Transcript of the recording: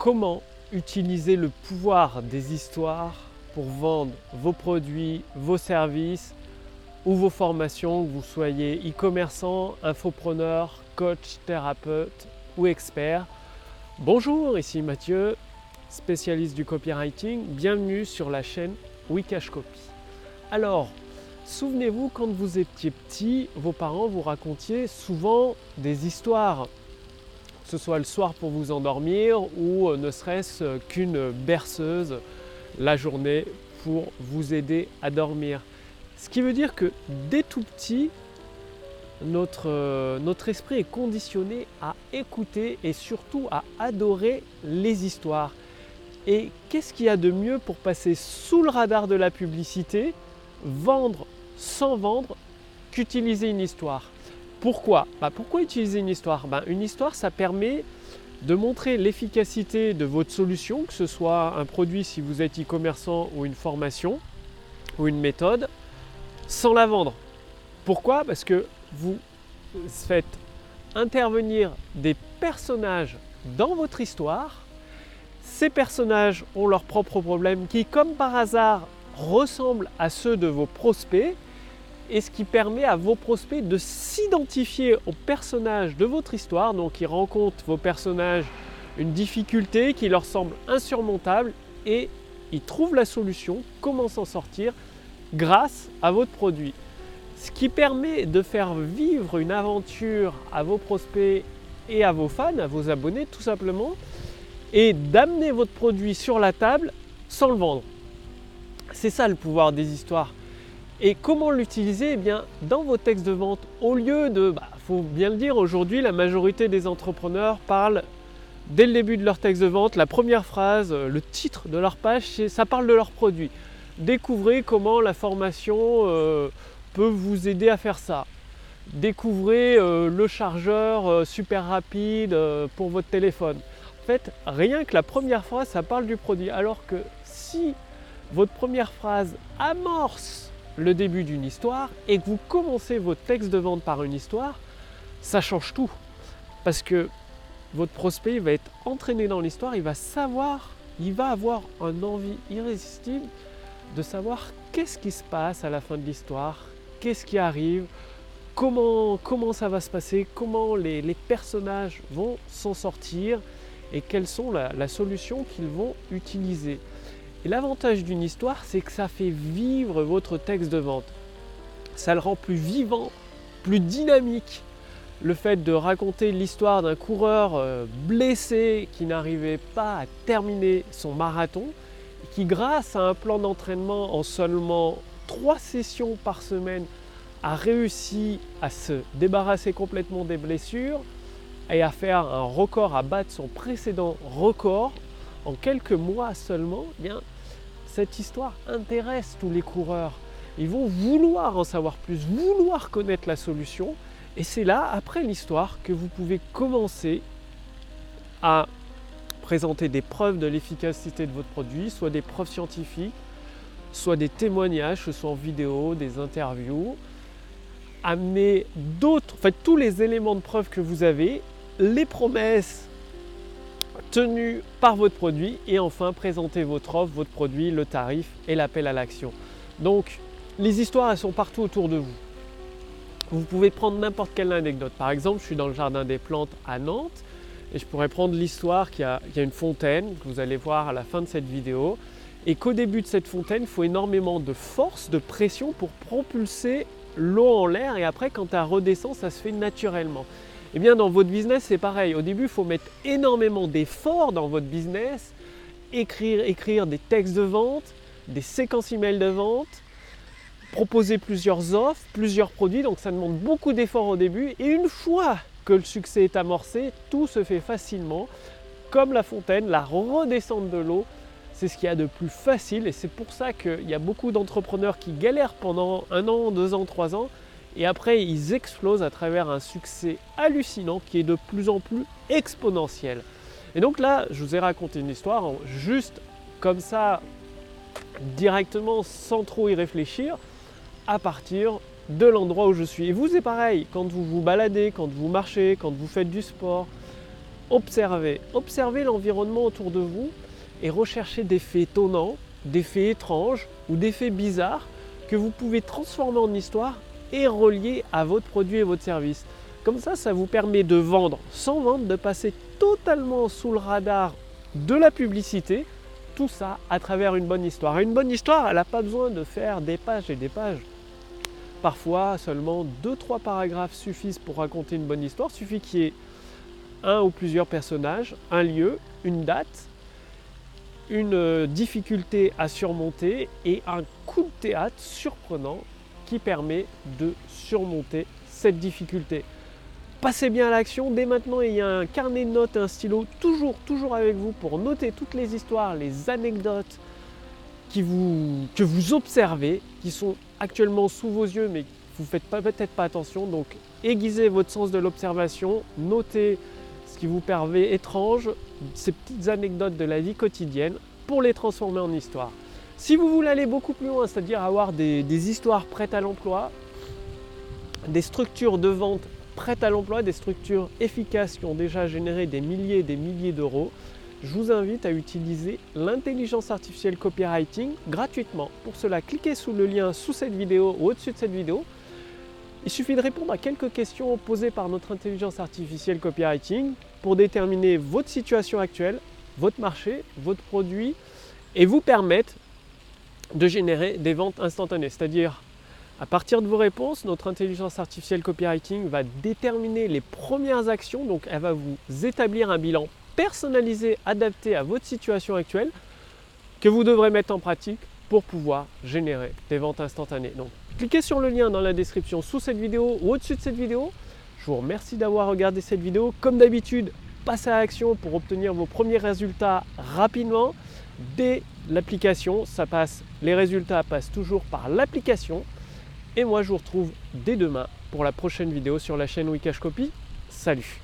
comment utiliser le pouvoir des histoires pour vendre vos produits, vos services ou vos formations, que vous soyez e-commerçant, infopreneur, coach, thérapeute ou expert. Bonjour, ici Mathieu, spécialiste du copywriting. Bienvenue sur la chaîne Wikash Copy. Alors, souvenez-vous, quand vous étiez petit, vos parents vous racontaient souvent des histoires ce soit le soir pour vous endormir ou euh, ne serait-ce qu'une berceuse la journée pour vous aider à dormir. Ce qui veut dire que dès tout petit, notre, euh, notre esprit est conditionné à écouter et surtout à adorer les histoires. Et qu'est-ce qu'il y a de mieux pour passer sous le radar de la publicité, vendre sans vendre, qu'utiliser une histoire? Pourquoi bah, Pourquoi utiliser une histoire bah, Une histoire, ça permet de montrer l'efficacité de votre solution, que ce soit un produit si vous êtes e-commerçant ou une formation ou une méthode, sans la vendre. Pourquoi? Parce que vous faites intervenir des personnages dans votre histoire. Ces personnages ont leurs propres problèmes qui, comme par hasard, ressemblent à ceux de vos prospects et ce qui permet à vos prospects de s'identifier aux personnages de votre histoire. Donc ils rencontrent vos personnages une difficulté qui leur semble insurmontable et ils trouvent la solution, comment s'en sortir grâce à votre produit. Ce qui permet de faire vivre une aventure à vos prospects et à vos fans, à vos abonnés tout simplement, et d'amener votre produit sur la table sans le vendre. C'est ça le pouvoir des histoires. Et comment l'utiliser Eh bien, dans vos textes de vente, au lieu de, bah, faut bien le dire, aujourd'hui, la majorité des entrepreneurs parlent dès le début de leur texte de vente, la première phrase, euh, le titre de leur page, ça parle de leur produit. Découvrez comment la formation euh, peut vous aider à faire ça. Découvrez euh, le chargeur super rapide pour votre téléphone. En fait, rien que la première phrase, ça parle du produit. Alors que si votre première phrase amorce le début d'une histoire et que vous commencez votre texte de vente par une histoire, ça change tout. Parce que votre prospect va être entraîné dans l'histoire, il va savoir, il va avoir un envie irrésistible de savoir qu'est-ce qui se passe à la fin de l'histoire, qu'est-ce qui arrive, comment, comment ça va se passer, comment les, personnages vont s'en sortir et quelles sont la solution qu'ils vont utiliser. Et l'avantage d'une histoire, c'est que ça fait vivre votre texte de vente. Ça le rend plus vivant, plus dynamique. Le fait de raconter l'histoire d'un coureur euh, blessé qui n'arrivait pas à terminer son marathon, qui grâce à un plan d'entraînement en seulement trois sessions par semaine a réussi à se débarrasser complètement des blessures et à faire un record, à battre son précédent record en quelques mois seulement, eh cette histoire intéresse tous les coureurs. Ils vont vouloir en savoir plus, vouloir connaître la solution. Et c'est là, après l'histoire, que vous pouvez commencer à présenter des preuves de l'efficacité de votre produit, soit des preuves scientifiques, soit des témoignages, ce soit en vidéo, des interviews, amener d'autres, en tous les éléments de preuve que vous avez, les promesses tenu par votre produit et enfin présenter votre offre, votre produit, le tarif et l'appel à l'action. Donc les histoires elles sont partout autour de vous. Vous pouvez prendre n'importe quelle anecdote. Par exemple, je suis dans le jardin des plantes à Nantes et je pourrais prendre l'histoire qu'il y, a une fontaine que vous allez voir à la fin de cette vidéo et qu'au début de cette fontaine, il faut énormément de force, de pression pour propulser l'eau en l'air et après quand elle redescend, ça se fait naturellement. Eh bien, dans votre business, c'est pareil. Au début, il faut mettre énormément d'efforts dans votre business, écrire, écrire des textes de vente, des séquences email de vente, proposer plusieurs offres, plusieurs produits. Donc, ça demande beaucoup d'efforts au début. Et une fois que le succès est amorcé, tout se fait facilement. Comme la fontaine, la redescente de l'eau, c'est ce qu'il y a de plus facile. Et c'est pour ça qu'il y a beaucoup d'entrepreneurs qui galèrent pendant un an, deux ans, trois ans et après, ils explosent à travers un succès hallucinant qui est de plus en plus exponentiel. Et donc là, je vous ai raconté une histoire juste comme ça, directement, sans trop y réfléchir, à partir de l'endroit où je suis. Et vous, c'est pareil, quand vous vous baladez, quand vous marchez, quand vous faites du sport, observez. Observez l'environnement autour de vous et recherchez des faits étonnants, des faits étranges ou des faits bizarres que vous pouvez transformer en histoire et relier à votre produit et votre service. Comme ça, ça vous permet de vendre sans vendre, de passer totalement sous le radar de la publicité, tout ça à travers une bonne histoire. une bonne histoire, elle n'a pas besoin de faire des pages et des pages. Parfois, seulement 2-3 paragraphes suffisent pour raconter une bonne histoire. Il suffit qu'il y ait un ou plusieurs personnages, un lieu, une date, une euh, difficulté à surmonter et un coup de théâtre surprenant permet de surmonter cette difficulté. Passez bien à l'action dès maintenant il y a un carnet de notes et un stylo toujours toujours avec vous pour noter toutes les histoires, les anecdotes que vous observez, qui sont actuellement sous vos yeux mais vous ne faites peut-être pas attention. Donc aiguisez votre sens de l'observation, notez ce qui vous paraît étrange, ces petites anecdotes de la vie quotidienne pour les transformer en histoire. Si vous voulez aller beaucoup plus loin, c'est-à-dire avoir des, histoires prêtes à l'emploi, des structures de vente prêtes à l'emploi, des structures efficaces qui ont déjà généré des milliers et des milliers d'euros, je vous invite à utiliser l'intelligence artificielle copywriting gratuitement. Pour cela, cliquez sous le lien sous cette vidéo ou au-dessus de cette vidéo. Il suffit de répondre à quelques questions posées par notre intelligence artificielle copywriting pour déterminer votre situation actuelle, votre marché, votre produit et vous permettre de générer des ventes instantanées. C'est-à-dire, à partir de vos réponses, notre intelligence artificielle copywriting va déterminer les premières actions. Donc, elle va vous établir un bilan personnalisé, adapté à votre situation actuelle, que vous devrez mettre en pratique pour pouvoir générer des ventes instantanées. Donc, cliquez sur le lien dans la description sous cette vidéo ou au-dessus de cette vidéo. Je vous remercie d'avoir regardé cette vidéo. Comme d'habitude, passez à l'action pour obtenir vos premiers résultats rapidement. Dès l'application, ça passe, les résultats passent toujours par l'application. Et moi, je vous retrouve dès demain pour la prochaine vidéo sur la chaîne Wikash Copy. Salut